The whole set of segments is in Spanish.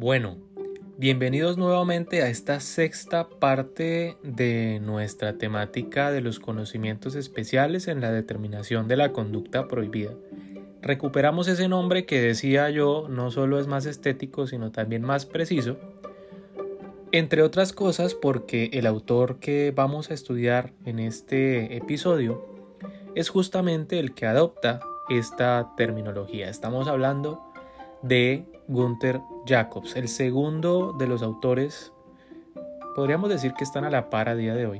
Bueno, bienvenidos nuevamente a esta sexta parte de nuestra temática de los conocimientos especiales en la determinación de la conducta prohibida. Recuperamos ese nombre que decía yo no solo es más estético, sino también más preciso, entre otras cosas porque el autor que vamos a estudiar en este episodio es justamente el que adopta esta terminología. Estamos hablando de Gunther Jacobs, el segundo de los autores, podríamos decir que están a la par a día de hoy,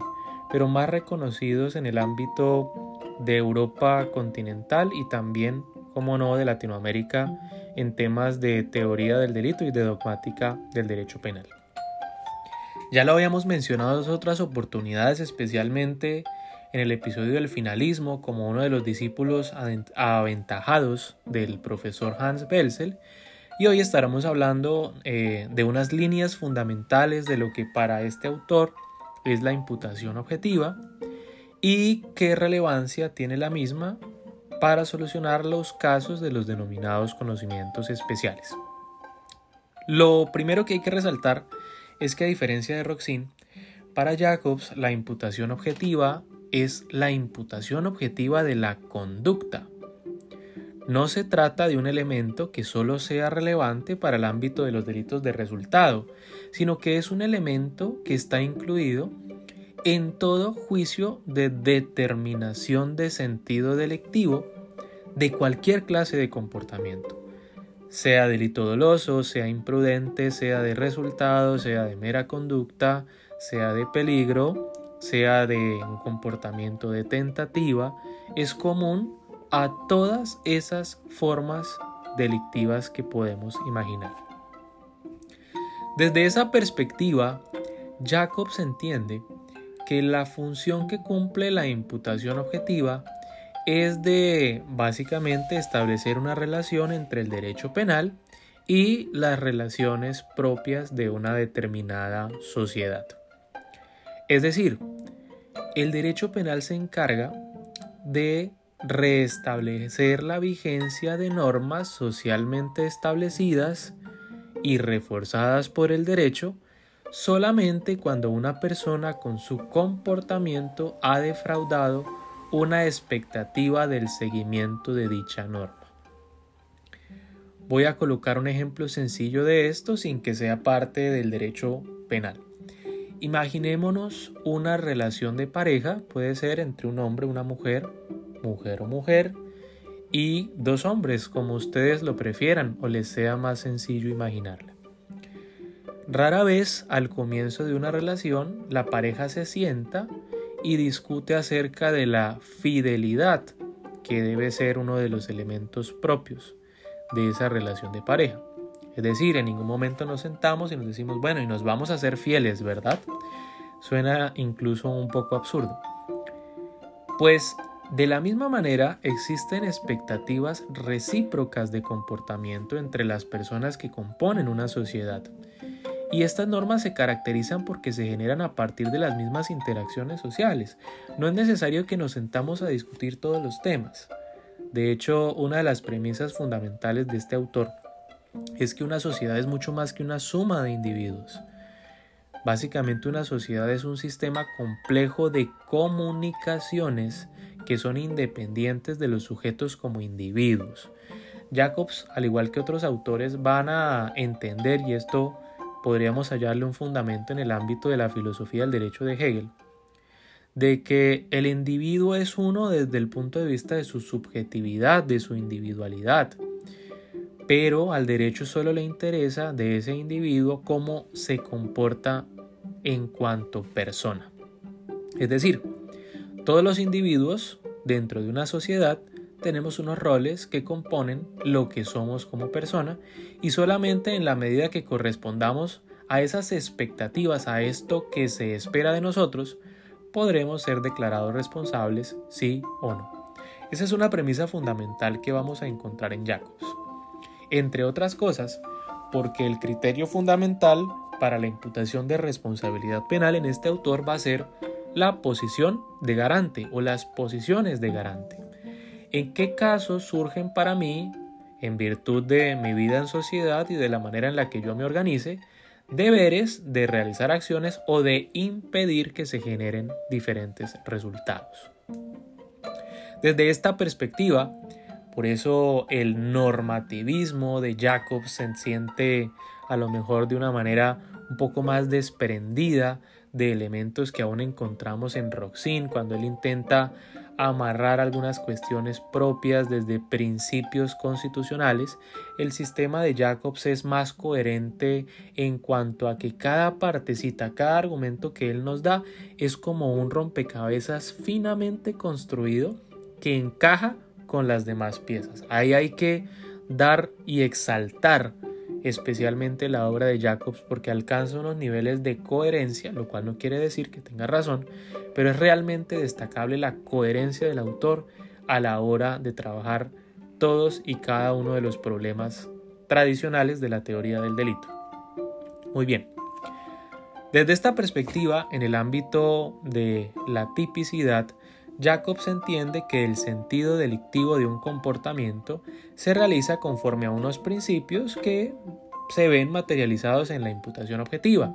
pero más reconocidos en el ámbito de Europa continental y también, como no, de Latinoamérica en temas de teoría del delito y de dogmática del derecho penal. Ya lo habíamos mencionado en otras oportunidades, especialmente en el episodio del finalismo como uno de los discípulos aventajados del profesor Hans Belsel y hoy estaremos hablando eh, de unas líneas fundamentales de lo que para este autor es la imputación objetiva y qué relevancia tiene la misma para solucionar los casos de los denominados conocimientos especiales. Lo primero que hay que resaltar es que a diferencia de Roxin, para Jacobs la imputación objetiva es la imputación objetiva de la conducta. No se trata de un elemento que solo sea relevante para el ámbito de los delitos de resultado, sino que es un elemento que está incluido en todo juicio de determinación de sentido delictivo de cualquier clase de comportamiento, sea delito doloso, sea imprudente, sea de resultado, sea de mera conducta, sea de peligro, sea de un comportamiento de tentativa, es común a todas esas formas delictivas que podemos imaginar. Desde esa perspectiva, Jacobs entiende que la función que cumple la imputación objetiva es de básicamente establecer una relación entre el derecho penal y las relaciones propias de una determinada sociedad. Es decir, el derecho penal se encarga de restablecer la vigencia de normas socialmente establecidas y reforzadas por el derecho solamente cuando una persona con su comportamiento ha defraudado una expectativa del seguimiento de dicha norma. Voy a colocar un ejemplo sencillo de esto sin que sea parte del derecho penal. Imaginémonos una relación de pareja, puede ser entre un hombre una mujer, mujer o mujer, y dos hombres, como ustedes lo prefieran o les sea más sencillo imaginarla. Rara vez al comienzo de una relación la pareja se sienta y discute acerca de la fidelidad, que debe ser uno de los elementos propios de esa relación de pareja. Es decir, en ningún momento nos sentamos y nos decimos, bueno, y nos vamos a ser fieles, ¿verdad? Suena incluso un poco absurdo. Pues de la misma manera existen expectativas recíprocas de comportamiento entre las personas que componen una sociedad. Y estas normas se caracterizan porque se generan a partir de las mismas interacciones sociales. No es necesario que nos sentamos a discutir todos los temas. De hecho, una de las premisas fundamentales de este autor es que una sociedad es mucho más que una suma de individuos. Básicamente una sociedad es un sistema complejo de comunicaciones que son independientes de los sujetos como individuos. Jacobs, al igual que otros autores, van a entender, y esto podríamos hallarle un fundamento en el ámbito de la filosofía del derecho de Hegel, de que el individuo es uno desde el punto de vista de su subjetividad, de su individualidad, pero al derecho solo le interesa de ese individuo cómo se comporta en cuanto persona. Es decir, todos los individuos dentro de una sociedad tenemos unos roles que componen lo que somos como persona y solamente en la medida que correspondamos a esas expectativas, a esto que se espera de nosotros, podremos ser declarados responsables, sí o no. Esa es una premisa fundamental que vamos a encontrar en Jacobs entre otras cosas, porque el criterio fundamental para la imputación de responsabilidad penal en este autor va a ser la posición de garante o las posiciones de garante. ¿En qué casos surgen para mí en virtud de mi vida en sociedad y de la manera en la que yo me organice, deberes de realizar acciones o de impedir que se generen diferentes resultados. Desde esta perspectiva, por eso el normativismo de Jacob se siente a lo mejor de una manera un poco más desprendida de elementos que aún encontramos en Roxin cuando él intenta amarrar algunas cuestiones propias desde principios constitucionales, el sistema de Jacobs es más coherente en cuanto a que cada partecita, cada argumento que él nos da es como un rompecabezas finamente construido que encaja con las demás piezas. Ahí hay que dar y exaltar especialmente la obra de Jacobs porque alcanza unos niveles de coherencia, lo cual no quiere decir que tenga razón, pero es realmente destacable la coherencia del autor a la hora de trabajar todos y cada uno de los problemas tradicionales de la teoría del delito. Muy bien. Desde esta perspectiva, en el ámbito de la tipicidad, Jacobs entiende que el sentido delictivo de un comportamiento se realiza conforme a unos principios que se ven materializados en la imputación objetiva.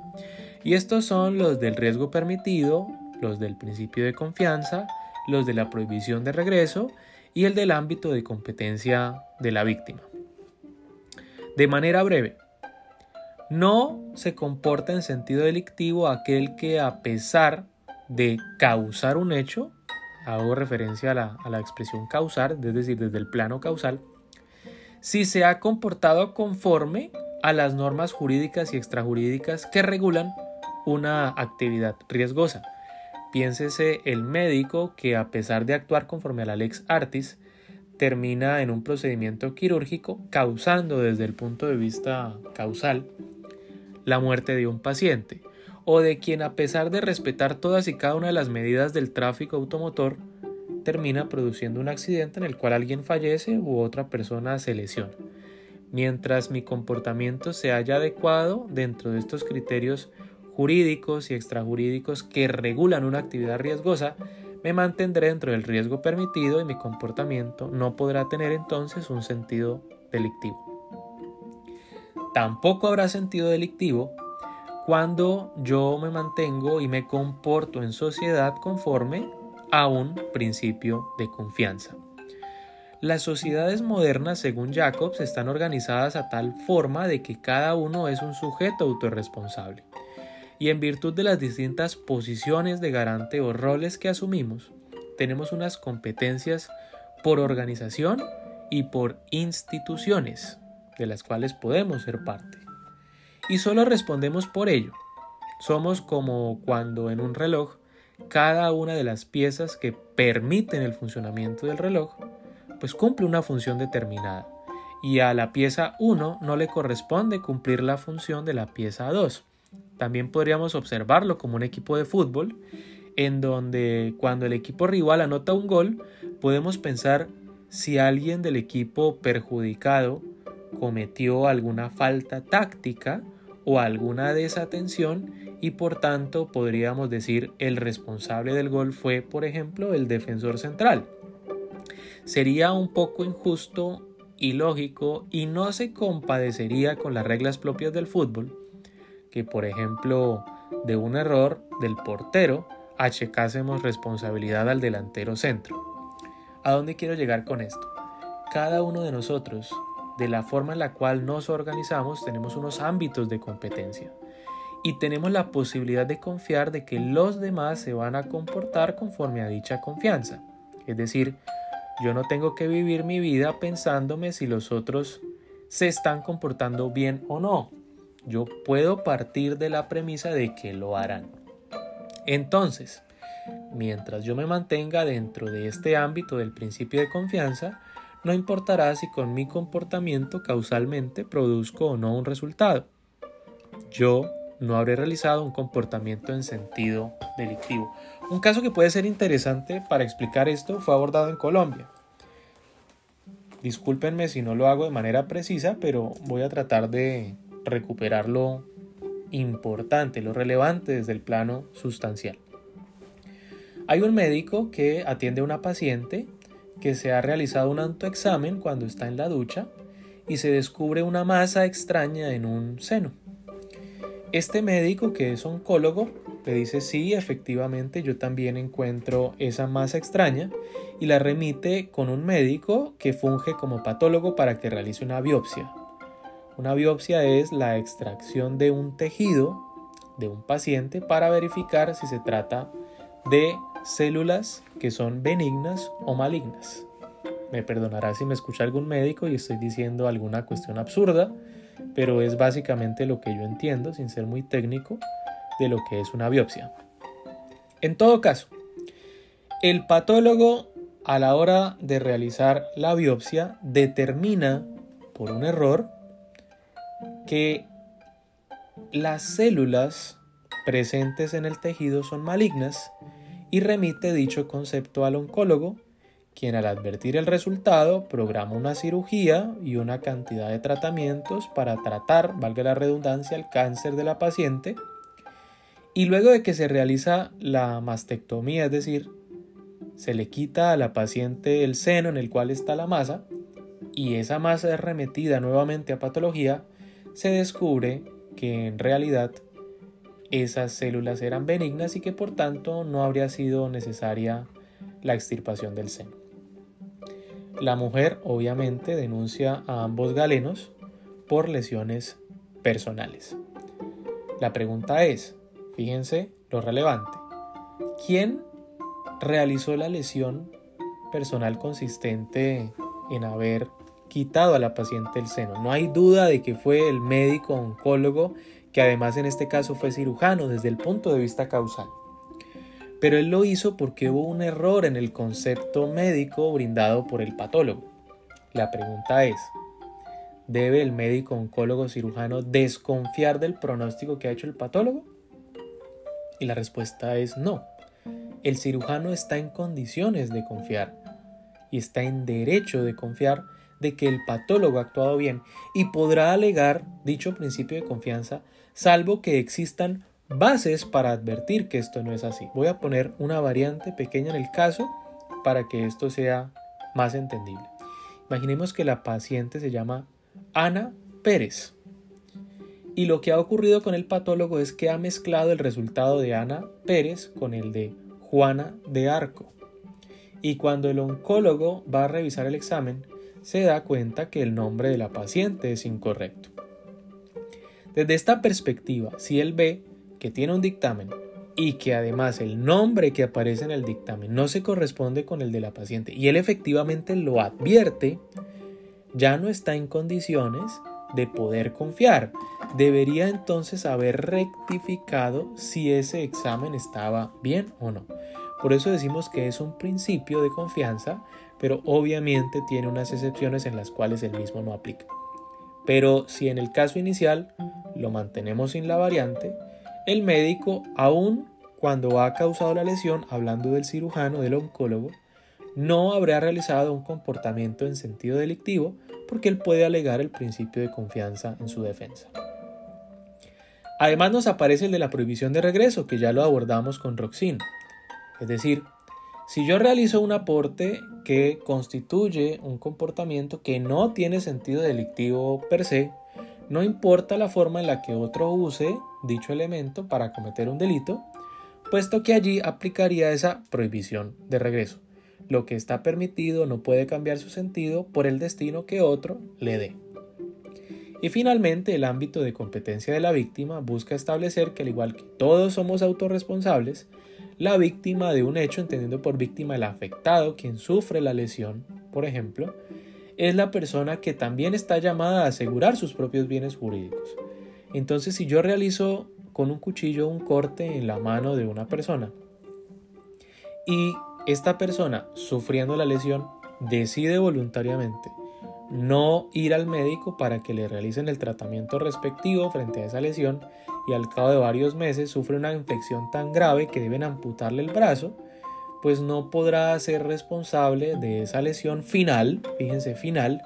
Y estos son los del riesgo permitido, los del principio de confianza, los de la prohibición de regreso y el del ámbito de competencia de la víctima. De manera breve, no se comporta en sentido delictivo aquel que a pesar de causar un hecho, hago referencia a la, a la expresión causar, es decir, desde el plano causal, si se ha comportado conforme a las normas jurídicas y extrajurídicas que regulan una actividad riesgosa. Piénsese el médico que a pesar de actuar conforme a la lex artis, termina en un procedimiento quirúrgico causando desde el punto de vista causal la muerte de un paciente o de quien a pesar de respetar todas y cada una de las medidas del tráfico automotor, termina produciendo un accidente en el cual alguien fallece u otra persona se lesiona. Mientras mi comportamiento se haya adecuado dentro de estos criterios jurídicos y extrajurídicos que regulan una actividad riesgosa, me mantendré dentro del riesgo permitido y mi comportamiento no podrá tener entonces un sentido delictivo. Tampoco habrá sentido delictivo cuando yo me mantengo y me comporto en sociedad conforme a un principio de confianza. Las sociedades modernas, según Jacobs, están organizadas a tal forma de que cada uno es un sujeto autorresponsable. Y en virtud de las distintas posiciones de garante o roles que asumimos, tenemos unas competencias por organización y por instituciones, de las cuales podemos ser parte y solo respondemos por ello. Somos como cuando en un reloj cada una de las piezas que permiten el funcionamiento del reloj pues cumple una función determinada y a la pieza 1 no le corresponde cumplir la función de la pieza 2. También podríamos observarlo como un equipo de fútbol en donde cuando el equipo rival anota un gol podemos pensar si alguien del equipo perjudicado cometió alguna falta táctica o alguna desatención y por tanto podríamos decir el responsable del gol fue por ejemplo el defensor central. Sería un poco injusto y lógico y no se compadecería con las reglas propias del fútbol que por ejemplo de un error del portero achecásemos responsabilidad al delantero centro. ¿A dónde quiero llegar con esto? Cada uno de nosotros de la forma en la cual nos organizamos, tenemos unos ámbitos de competencia y tenemos la posibilidad de confiar de que los demás se van a comportar conforme a dicha confianza. Es decir, yo no tengo que vivir mi vida pensándome si los otros se están comportando bien o no. Yo puedo partir de la premisa de que lo harán. Entonces, mientras yo me mantenga dentro de este ámbito del principio de confianza, no importará si con mi comportamiento causalmente produzco o no un resultado. Yo no habré realizado un comportamiento en sentido delictivo. Un caso que puede ser interesante para explicar esto fue abordado en Colombia. Discúlpenme si no lo hago de manera precisa, pero voy a tratar de recuperar lo importante, lo relevante desde el plano sustancial. Hay un médico que atiende a una paciente que se ha realizado un autoexamen cuando está en la ducha y se descubre una masa extraña en un seno. Este médico, que es oncólogo, le dice sí, efectivamente yo también encuentro esa masa extraña y la remite con un médico que funge como patólogo para que realice una biopsia. Una biopsia es la extracción de un tejido de un paciente para verificar si se trata de células que son benignas o malignas. Me perdonará si me escucha algún médico y estoy diciendo alguna cuestión absurda, pero es básicamente lo que yo entiendo, sin ser muy técnico, de lo que es una biopsia. En todo caso, el patólogo a la hora de realizar la biopsia determina por un error que las células presentes en el tejido son malignas y remite dicho concepto al oncólogo, quien al advertir el resultado programa una cirugía y una cantidad de tratamientos para tratar, valga la redundancia, el cáncer de la paciente. Y luego de que se realiza la mastectomía, es decir, se le quita a la paciente el seno en el cual está la masa y esa masa es remetida nuevamente a patología, se descubre que en realidad esas células eran benignas y que por tanto no habría sido necesaria la extirpación del seno. La mujer obviamente denuncia a ambos galenos por lesiones personales. La pregunta es, fíjense lo relevante, ¿quién realizó la lesión personal consistente en haber quitado a la paciente el seno? No hay duda de que fue el médico oncólogo que además en este caso fue cirujano desde el punto de vista causal. Pero él lo hizo porque hubo un error en el concepto médico brindado por el patólogo. La pregunta es, ¿debe el médico oncólogo cirujano desconfiar del pronóstico que ha hecho el patólogo? Y la respuesta es no. El cirujano está en condiciones de confiar y está en derecho de confiar de que el patólogo ha actuado bien y podrá alegar dicho principio de confianza salvo que existan bases para advertir que esto no es así. Voy a poner una variante pequeña en el caso para que esto sea más entendible. Imaginemos que la paciente se llama Ana Pérez. Y lo que ha ocurrido con el patólogo es que ha mezclado el resultado de Ana Pérez con el de Juana de Arco. Y cuando el oncólogo va a revisar el examen, se da cuenta que el nombre de la paciente es incorrecto. Desde esta perspectiva, si él ve que tiene un dictamen y que además el nombre que aparece en el dictamen no se corresponde con el de la paciente y él efectivamente lo advierte, ya no está en condiciones de poder confiar. Debería entonces haber rectificado si ese examen estaba bien o no. Por eso decimos que es un principio de confianza, pero obviamente tiene unas excepciones en las cuales el mismo no aplica. Pero si en el caso inicial lo mantenemos sin la variante, el médico, aun cuando ha causado la lesión, hablando del cirujano, del oncólogo, no habrá realizado un comportamiento en sentido delictivo porque él puede alegar el principio de confianza en su defensa. Además nos aparece el de la prohibición de regreso, que ya lo abordamos con Roxin. Es decir, si yo realizo un aporte que constituye un comportamiento que no tiene sentido delictivo per se, no importa la forma en la que otro use dicho elemento para cometer un delito, puesto que allí aplicaría esa prohibición de regreso. Lo que está permitido no puede cambiar su sentido por el destino que otro le dé. Y finalmente, el ámbito de competencia de la víctima busca establecer que al igual que todos somos autorresponsables, la víctima de un hecho, entendiendo por víctima el afectado, quien sufre la lesión, por ejemplo, es la persona que también está llamada a asegurar sus propios bienes jurídicos. Entonces, si yo realizo con un cuchillo un corte en la mano de una persona y esta persona, sufriendo la lesión, decide voluntariamente no ir al médico para que le realicen el tratamiento respectivo frente a esa lesión y al cabo de varios meses sufre una infección tan grave que deben amputarle el brazo, pues no podrá ser responsable de esa lesión final, fíjense final,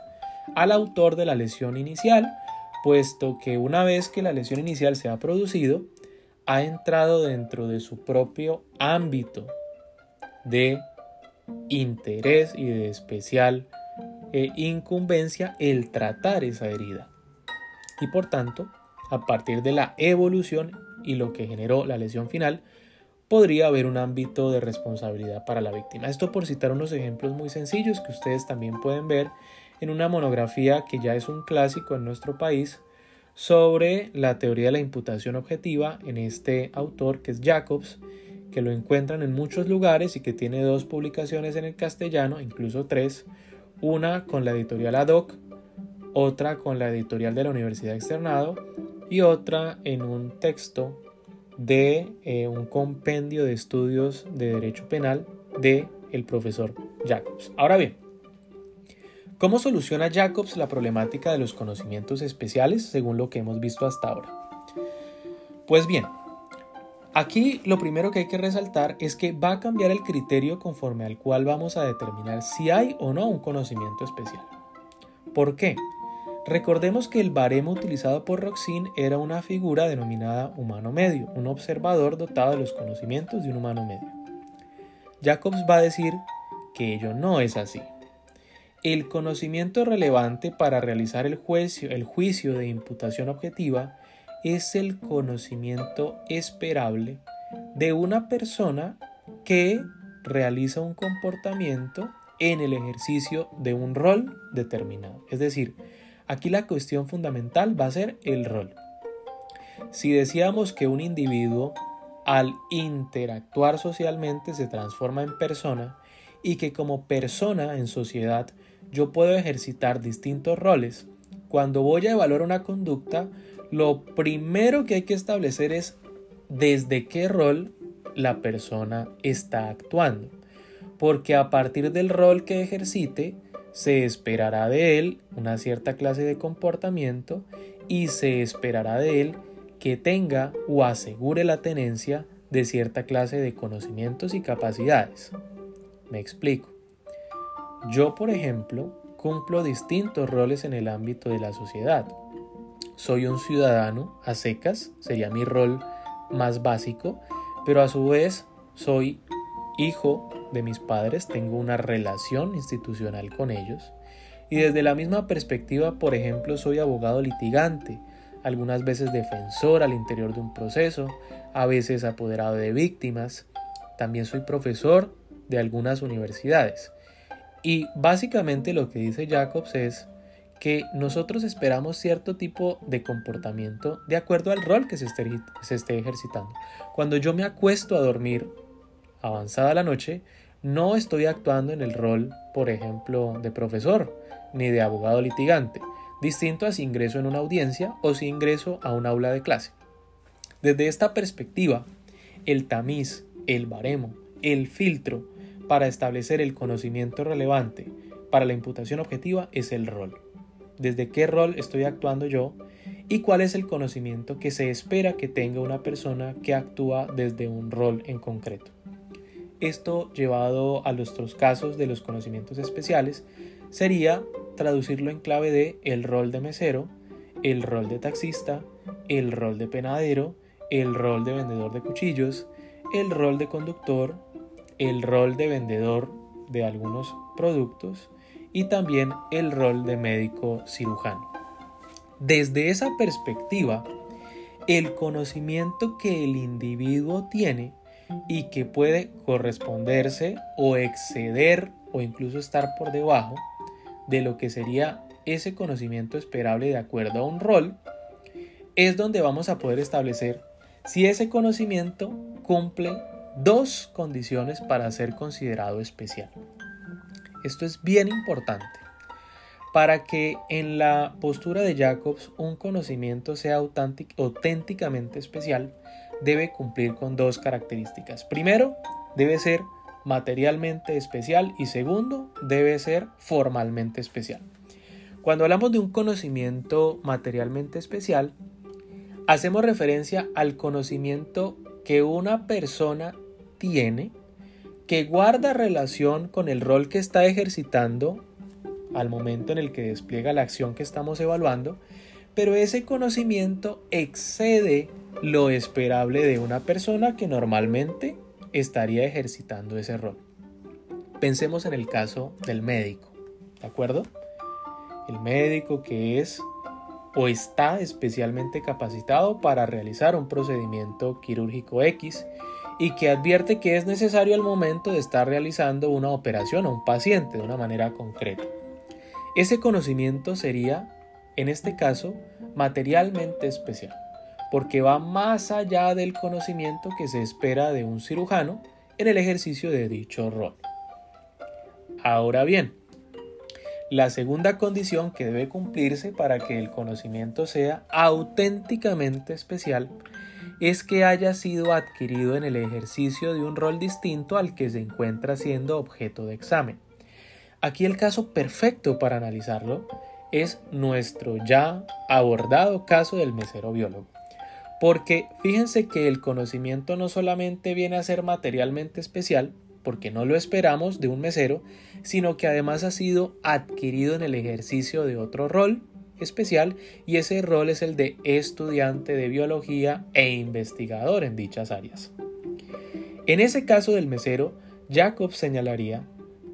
al autor de la lesión inicial, puesto que una vez que la lesión inicial se ha producido, ha entrado dentro de su propio ámbito de interés y de especial eh, incumbencia el tratar esa herida. Y por tanto, a partir de la evolución y lo que generó la lesión final, podría haber un ámbito de responsabilidad para la víctima. Esto por citar unos ejemplos muy sencillos que ustedes también pueden ver en una monografía que ya es un clásico en nuestro país sobre la teoría de la imputación objetiva en este autor que es Jacobs, que lo encuentran en muchos lugares y que tiene dos publicaciones en el castellano, incluso tres, una con la editorial ADOC, otra con la editorial de la Universidad Externado y otra en un texto de eh, un compendio de estudios de derecho penal de el profesor Jacobs. Ahora bien, ¿cómo soluciona Jacobs la problemática de los conocimientos especiales según lo que hemos visto hasta ahora? Pues bien, aquí lo primero que hay que resaltar es que va a cambiar el criterio conforme al cual vamos a determinar si hay o no un conocimiento especial. ¿Por qué? Recordemos que el baremo utilizado por Roxin era una figura denominada humano medio, un observador dotado de los conocimientos de un humano medio. Jacobs va a decir que ello no es así. El conocimiento relevante para realizar el juicio, el juicio de imputación objetiva es el conocimiento esperable de una persona que realiza un comportamiento en el ejercicio de un rol determinado. Es decir, Aquí la cuestión fundamental va a ser el rol. Si decíamos que un individuo al interactuar socialmente se transforma en persona y que como persona en sociedad yo puedo ejercitar distintos roles, cuando voy a evaluar una conducta, lo primero que hay que establecer es desde qué rol la persona está actuando. Porque a partir del rol que ejercite, se esperará de él una cierta clase de comportamiento y se esperará de él que tenga o asegure la tenencia de cierta clase de conocimientos y capacidades. Me explico. Yo, por ejemplo, cumplo distintos roles en el ámbito de la sociedad. Soy un ciudadano a secas, sería mi rol más básico, pero a su vez soy hijo de mis padres, tengo una relación institucional con ellos. Y desde la misma perspectiva, por ejemplo, soy abogado litigante, algunas veces defensor al interior de un proceso, a veces apoderado de víctimas. También soy profesor de algunas universidades. Y básicamente lo que dice Jacobs es que nosotros esperamos cierto tipo de comportamiento de acuerdo al rol que se esté, se esté ejercitando. Cuando yo me acuesto a dormir avanzada la noche, no estoy actuando en el rol, por ejemplo, de profesor ni de abogado litigante, distinto a si ingreso en una audiencia o si ingreso a un aula de clase. Desde esta perspectiva, el tamiz, el baremo, el filtro para establecer el conocimiento relevante para la imputación objetiva es el rol. Desde qué rol estoy actuando yo y cuál es el conocimiento que se espera que tenga una persona que actúa desde un rol en concreto. Esto llevado a nuestros casos de los conocimientos especiales sería traducirlo en clave de el rol de mesero, el rol de taxista, el rol de penadero, el rol de vendedor de cuchillos, el rol de conductor, el rol de vendedor de algunos productos y también el rol de médico cirujano. Desde esa perspectiva, el conocimiento que el individuo tiene y que puede corresponderse o exceder o incluso estar por debajo de lo que sería ese conocimiento esperable de acuerdo a un rol, es donde vamos a poder establecer si ese conocimiento cumple dos condiciones para ser considerado especial. Esto es bien importante. Para que en la postura de Jacobs un conocimiento sea auténticamente especial, debe cumplir con dos características. Primero, debe ser materialmente especial y segundo, debe ser formalmente especial. Cuando hablamos de un conocimiento materialmente especial, hacemos referencia al conocimiento que una persona tiene que guarda relación con el rol que está ejercitando al momento en el que despliega la acción que estamos evaluando, pero ese conocimiento excede lo esperable de una persona que normalmente estaría ejercitando ese rol. Pensemos en el caso del médico. ¿de acuerdo? El médico que es o está especialmente capacitado para realizar un procedimiento quirúrgico X y que advierte que es necesario al momento de estar realizando una operación a un paciente de una manera concreta. Ese conocimiento sería, en este caso, materialmente especial, porque va más allá del conocimiento que se espera de un cirujano en el ejercicio de dicho rol. Ahora bien, la segunda condición que debe cumplirse para que el conocimiento sea auténticamente especial es que haya sido adquirido en el ejercicio de un rol distinto al que se encuentra siendo objeto de examen. Aquí el caso perfecto para analizarlo es nuestro ya abordado caso del mesero biólogo. Porque fíjense que el conocimiento no solamente viene a ser materialmente especial, porque no lo esperamos de un mesero, sino que además ha sido adquirido en el ejercicio de otro rol especial y ese rol es el de estudiante de biología e investigador en dichas áreas. En ese caso del mesero, Jacob señalaría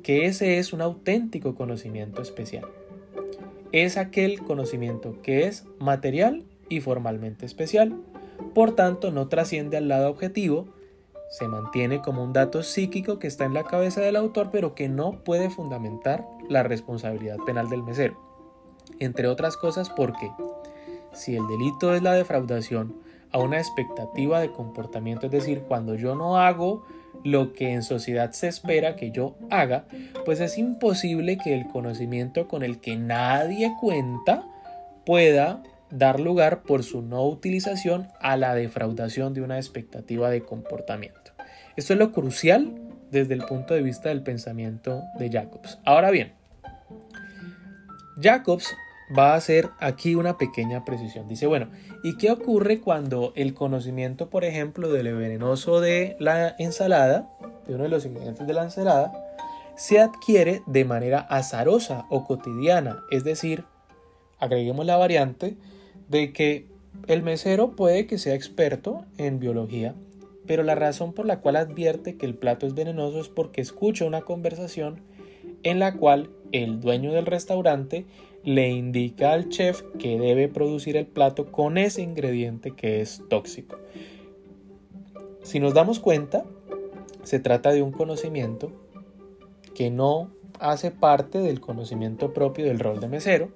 que ese es un auténtico conocimiento especial. Es aquel conocimiento que es material y formalmente especial, por tanto no trasciende al lado objetivo, se mantiene como un dato psíquico que está en la cabeza del autor pero que no puede fundamentar la responsabilidad penal del mesero. Entre otras cosas porque si el delito es la defraudación a una expectativa de comportamiento, es decir, cuando yo no hago lo que en sociedad se espera que yo haga, pues es imposible que el conocimiento con el que nadie cuenta pueda dar lugar por su no utilización a la defraudación de una expectativa de comportamiento. Esto es lo crucial desde el punto de vista del pensamiento de Jacobs. Ahora bien, Jacobs va a hacer aquí una pequeña precisión. Dice, bueno, ¿y qué ocurre cuando el conocimiento, por ejemplo, del venenoso de la ensalada, de uno de los ingredientes de la ensalada, se adquiere de manera azarosa o cotidiana? Es decir, agreguemos la variante de que el mesero puede que sea experto en biología, pero la razón por la cual advierte que el plato es venenoso es porque escucha una conversación en la cual el dueño del restaurante le indica al chef que debe producir el plato con ese ingrediente que es tóxico. Si nos damos cuenta, se trata de un conocimiento que no hace parte del conocimiento propio del rol de mesero,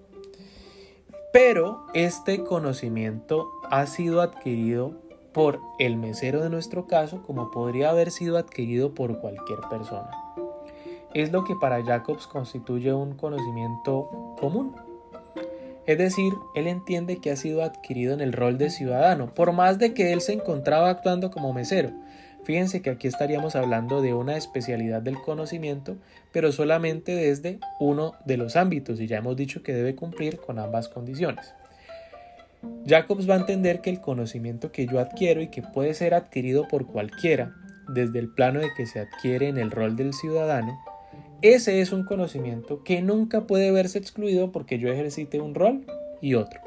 pero este conocimiento ha sido adquirido por el mesero de nuestro caso como podría haber sido adquirido por cualquier persona es lo que para Jacobs constituye un conocimiento común. Es decir, él entiende que ha sido adquirido en el rol de ciudadano, por más de que él se encontraba actuando como mesero. Fíjense que aquí estaríamos hablando de una especialidad del conocimiento, pero solamente desde uno de los ámbitos, y ya hemos dicho que debe cumplir con ambas condiciones. Jacobs va a entender que el conocimiento que yo adquiero y que puede ser adquirido por cualquiera, desde el plano de que se adquiere en el rol del ciudadano, ese es un conocimiento que nunca puede verse excluido porque yo ejercite un rol y otro.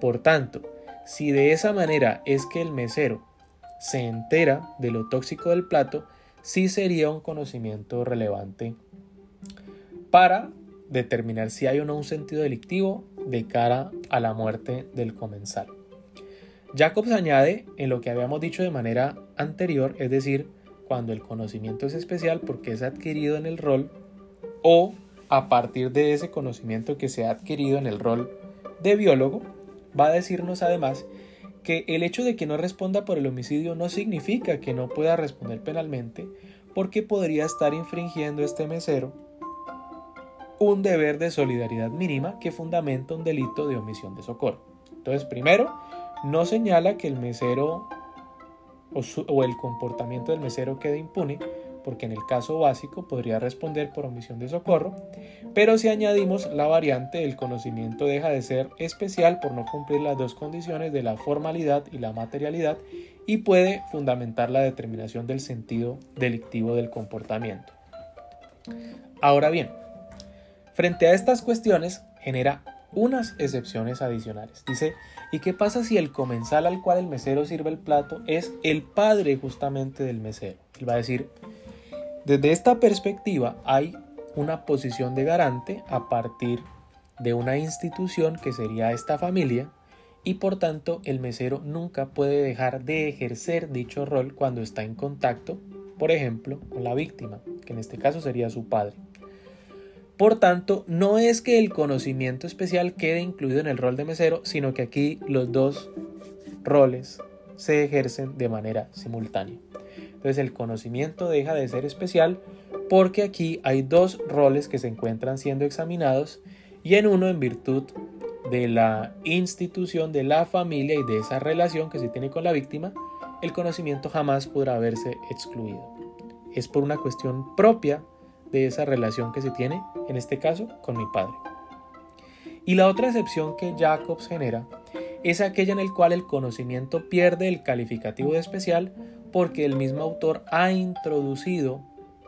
Por tanto, si de esa manera es que el mesero se entera de lo tóxico del plato, sí sería un conocimiento relevante para determinar si hay o no un sentido delictivo de cara a la muerte del comensal. Jacobs añade en lo que habíamos dicho de manera anterior, es decir, cuando el conocimiento es especial porque es adquirido en el rol o a partir de ese conocimiento que se ha adquirido en el rol de biólogo, va a decirnos además que el hecho de que no responda por el homicidio no significa que no pueda responder penalmente porque podría estar infringiendo este mesero un deber de solidaridad mínima que fundamenta un delito de omisión de socorro. Entonces, primero, no señala que el mesero o, el comportamiento del mesero quede impune, porque en el caso básico podría responder por omisión de socorro, pero si añadimos la variante, el conocimiento deja de ser especial por no cumplir las dos condiciones de la formalidad y la materialidad y puede fundamentar la determinación del sentido delictivo del comportamiento. Ahora bien, frente a estas cuestiones genera unas excepciones adicionales. Dice, ¿y qué pasa si el comensal al cual el mesero sirve el plato es el padre justamente del mesero? Él va a decir, desde esta perspectiva hay una posición de garante a partir de una institución que sería esta familia y por tanto el mesero nunca puede dejar de ejercer dicho rol cuando está en contacto, por ejemplo, con la víctima, que en este caso sería su padre. Por tanto, no es que el conocimiento especial quede incluido en el rol de mesero, sino que aquí los dos roles se ejercen de manera simultánea. Entonces el conocimiento deja de ser especial porque aquí hay dos roles que se encuentran siendo examinados y en uno en virtud de la institución de la familia y de esa relación que se tiene con la víctima, el conocimiento jamás podrá verse excluido. Es por una cuestión propia de esa relación que se tiene, en este caso, con mi padre. Y la otra excepción que Jacobs genera es aquella en el cual el conocimiento pierde el calificativo de especial porque el mismo autor ha introducido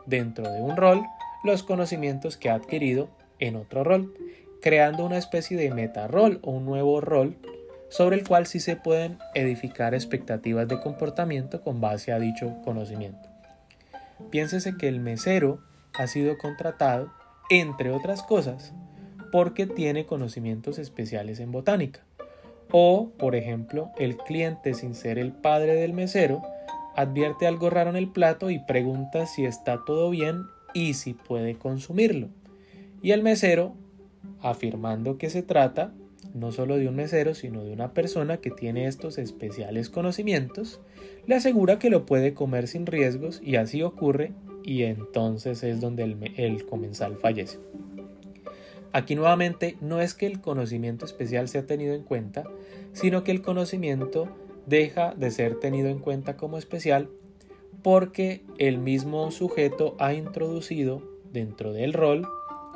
dentro de un rol los conocimientos que ha adquirido en otro rol, creando una especie de meta-rol o un nuevo rol sobre el cual sí se pueden edificar expectativas de comportamiento con base a dicho conocimiento. Piénsese que el mesero ha sido contratado, entre otras cosas, porque tiene conocimientos especiales en botánica. O, por ejemplo, el cliente, sin ser el padre del mesero, advierte algo raro en el plato y pregunta si está todo bien y si puede consumirlo. Y el mesero, afirmando que se trata no solo de un mesero, sino de una persona que tiene estos especiales conocimientos, le asegura que lo puede comer sin riesgos y así ocurre y entonces es donde el, comensal fallece. Aquí nuevamente no es que el conocimiento especial sea tenido en cuenta, sino que el conocimiento deja de ser tenido en cuenta como especial porque el mismo sujeto ha introducido dentro del rol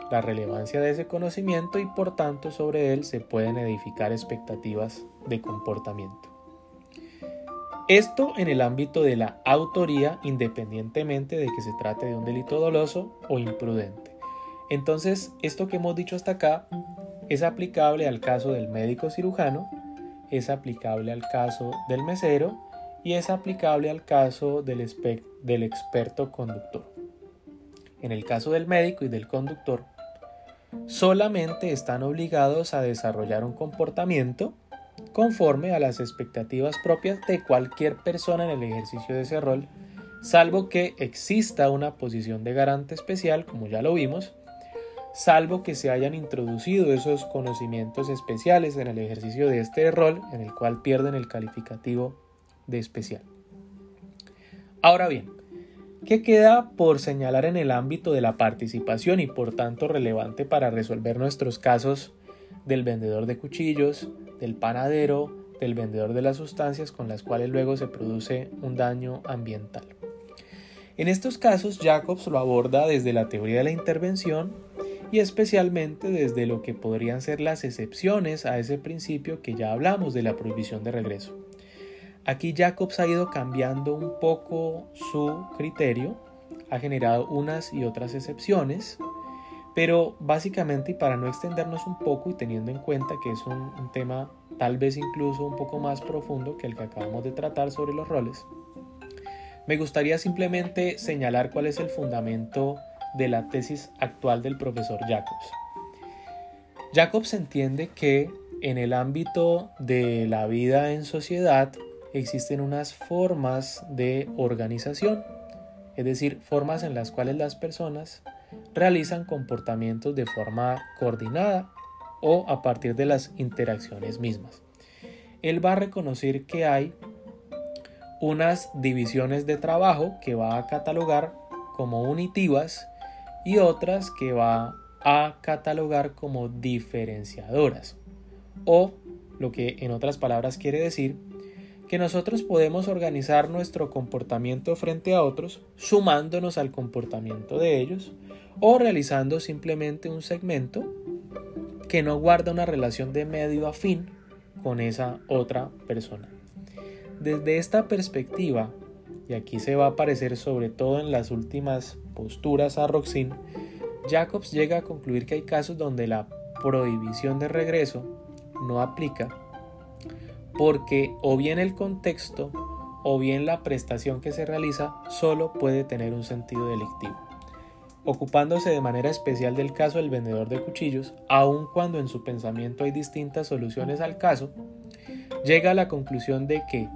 la relevancia de ese conocimiento y por tanto sobre él se pueden edificar expectativas de comportamiento. Esto en el ámbito de la autoría independientemente de que se trate de un delito doloso o imprudente. Entonces, esto que hemos dicho hasta acá es aplicable al caso del médico cirujano, es aplicable al caso del mesero y es aplicable al caso del, del experto conductor. En el caso del médico y del conductor, solamente están obligados a desarrollar un comportamiento conforme a las expectativas propias de cualquier persona en el ejercicio de ese rol, salvo que exista una posición de garante especial, como ya lo vimos, salvo que se hayan introducido esos conocimientos especiales en el ejercicio de este rol, en el cual pierden el calificativo de especial. Ahora bien, ¿qué queda por señalar en el ámbito de la participación y por tanto relevante para resolver nuestros casos del vendedor de cuchillos, del panadero, del vendedor de las sustancias con las cuales luego se produce un daño ambiental. En estos casos, Jacobs lo aborda desde la teoría de la intervención y especialmente desde lo que podrían ser las excepciones a ese principio que ya hablamos de la prohibición de regreso. Aquí Jacobs ha ido cambiando un poco su criterio, ha generado unas y otras excepciones, pero básicamente, y para no extendernos un poco y teniendo en cuenta que es un, tema tal vez incluso un poco más profundo que el que acabamos de tratar sobre los roles, me gustaría simplemente señalar cuál es el fundamento de la tesis actual del profesor Jacobs. Jacobs entiende que en el ámbito de la vida en sociedad existen unas formas de organización, es decir, formas en las cuales las personas realizan comportamientos de forma coordinada o a partir de las interacciones mismas. Él va a reconocer que hay unas divisiones de trabajo que va a catalogar como unitivas y otras que va a catalogar como diferenciadoras. O lo que en otras palabras quiere decir que nosotros podemos organizar nuestro comportamiento frente a otros sumándonos al comportamiento de ellos o realizando simplemente un segmento que no guarda una relación de medio a fin con esa otra persona. Desde esta perspectiva, y aquí se va a aparecer sobre todo en las últimas posturas a Roxin, Jacobs llega a concluir que hay casos donde la prohibición de regreso no aplica porque o bien el contexto o bien la prestación que se realiza solo puede tener un sentido delictivo. Ocupándose de manera especial del caso del vendedor de cuchillos, aun cuando en su pensamiento hay distintas soluciones al caso, llega a la conclusión de que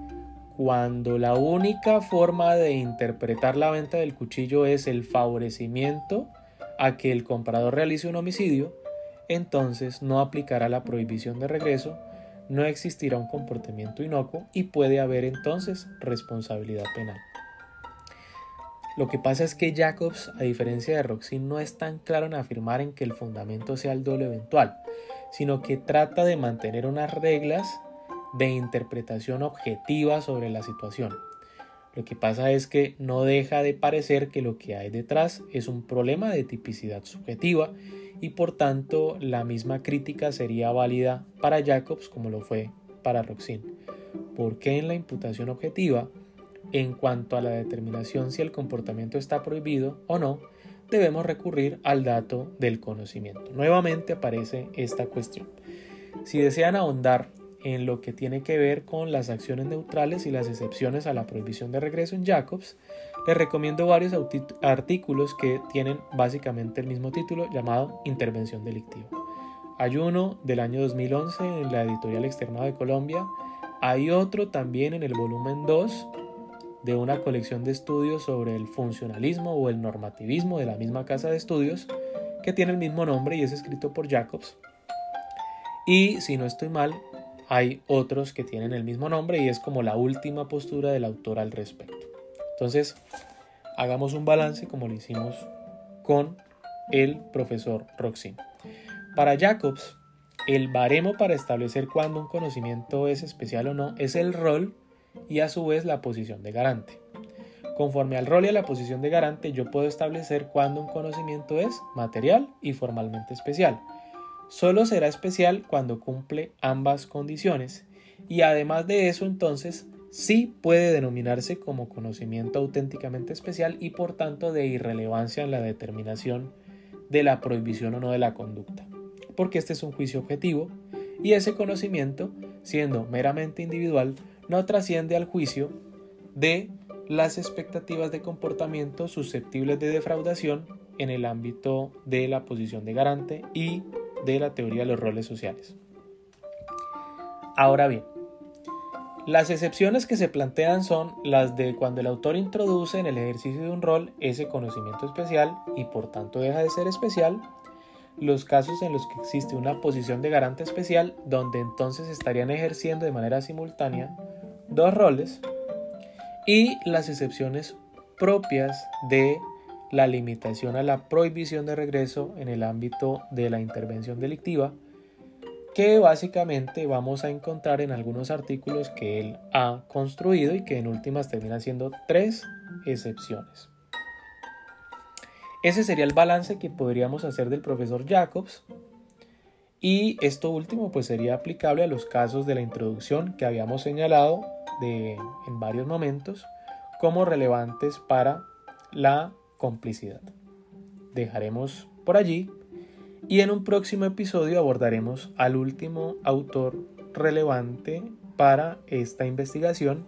cuando la única forma de interpretar la venta del cuchillo es el favorecimiento a que el comprador realice un homicidio, entonces no aplicará la prohibición de regreso, no existirá un comportamiento inocuo y puede haber entonces responsabilidad penal. Lo que pasa es que Jacobs, a diferencia de Roxy, no es tan claro en afirmar en que el fundamento sea el doble eventual, sino que trata de mantener unas reglas de interpretación objetiva sobre la situación. Lo que pasa es que no deja de parecer que lo que hay detrás es un problema de tipicidad subjetiva y por tanto la misma crítica sería válida para Jacobs como lo fue para Roxin. Porque en la imputación objetiva en cuanto a la determinación si el comportamiento está prohibido o no, debemos recurrir al dato del conocimiento. Nuevamente aparece esta cuestión. Si desean ahondar en lo que tiene que ver con las acciones neutrales y las excepciones a la prohibición de regreso en Jacobs, les recomiendo varios artículos que tienen básicamente el mismo título llamado Intervención delictiva. Hay uno del año 2011 en la editorial externa de Colombia, hay otro también en el volumen 2 de una colección de estudios sobre el funcionalismo o el normativismo de la misma casa de estudios que tiene el mismo nombre y es escrito por Jacobs. Y si no estoy mal, hay otros que tienen el mismo nombre y es como la última postura del autor al respecto. Entonces, hagamos un balance como lo hicimos con el profesor Roxin. Para Jacobs, el baremo para establecer cuándo un conocimiento es especial o no es el rol y a su vez la posición de garante. Conforme al rol y a la posición de garante, yo puedo establecer cuándo un conocimiento es material y formalmente especial. Solo será especial cuando cumple ambas condiciones y además de eso entonces sí puede denominarse como conocimiento auténticamente especial y por tanto de irrelevancia en la determinación de la prohibición o no de la conducta, porque este es un juicio objetivo y ese conocimiento, siendo meramente individual, no trasciende al juicio de las expectativas de comportamiento susceptibles de defraudación en el ámbito de la posición de garante y de la teoría de los roles sociales. Ahora bien, las excepciones que se plantean son las de cuando el autor introduce en el ejercicio de un rol ese conocimiento especial y por tanto deja de ser especial, los casos en los que existe una posición de garante especial donde entonces estarían ejerciendo de manera simultánea dos roles y las excepciones propias de la limitación a la prohibición de regreso en el ámbito de la intervención delictiva, que básicamente vamos a encontrar en algunos artículos que él ha construido y que en últimas terminan siendo tres excepciones. Ese sería el balance que podríamos hacer del profesor Jacobs y esto último pues sería aplicable a los casos de la introducción que habíamos señalado en varios momentos como relevantes para la complicidad. Dejaremos por allí y en un próximo episodio abordaremos al último autor relevante para esta investigación,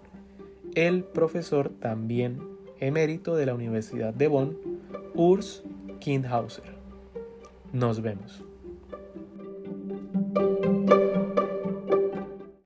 el profesor también emérito de la Universidad de Bonn, Urs Kindhauser. Nos vemos.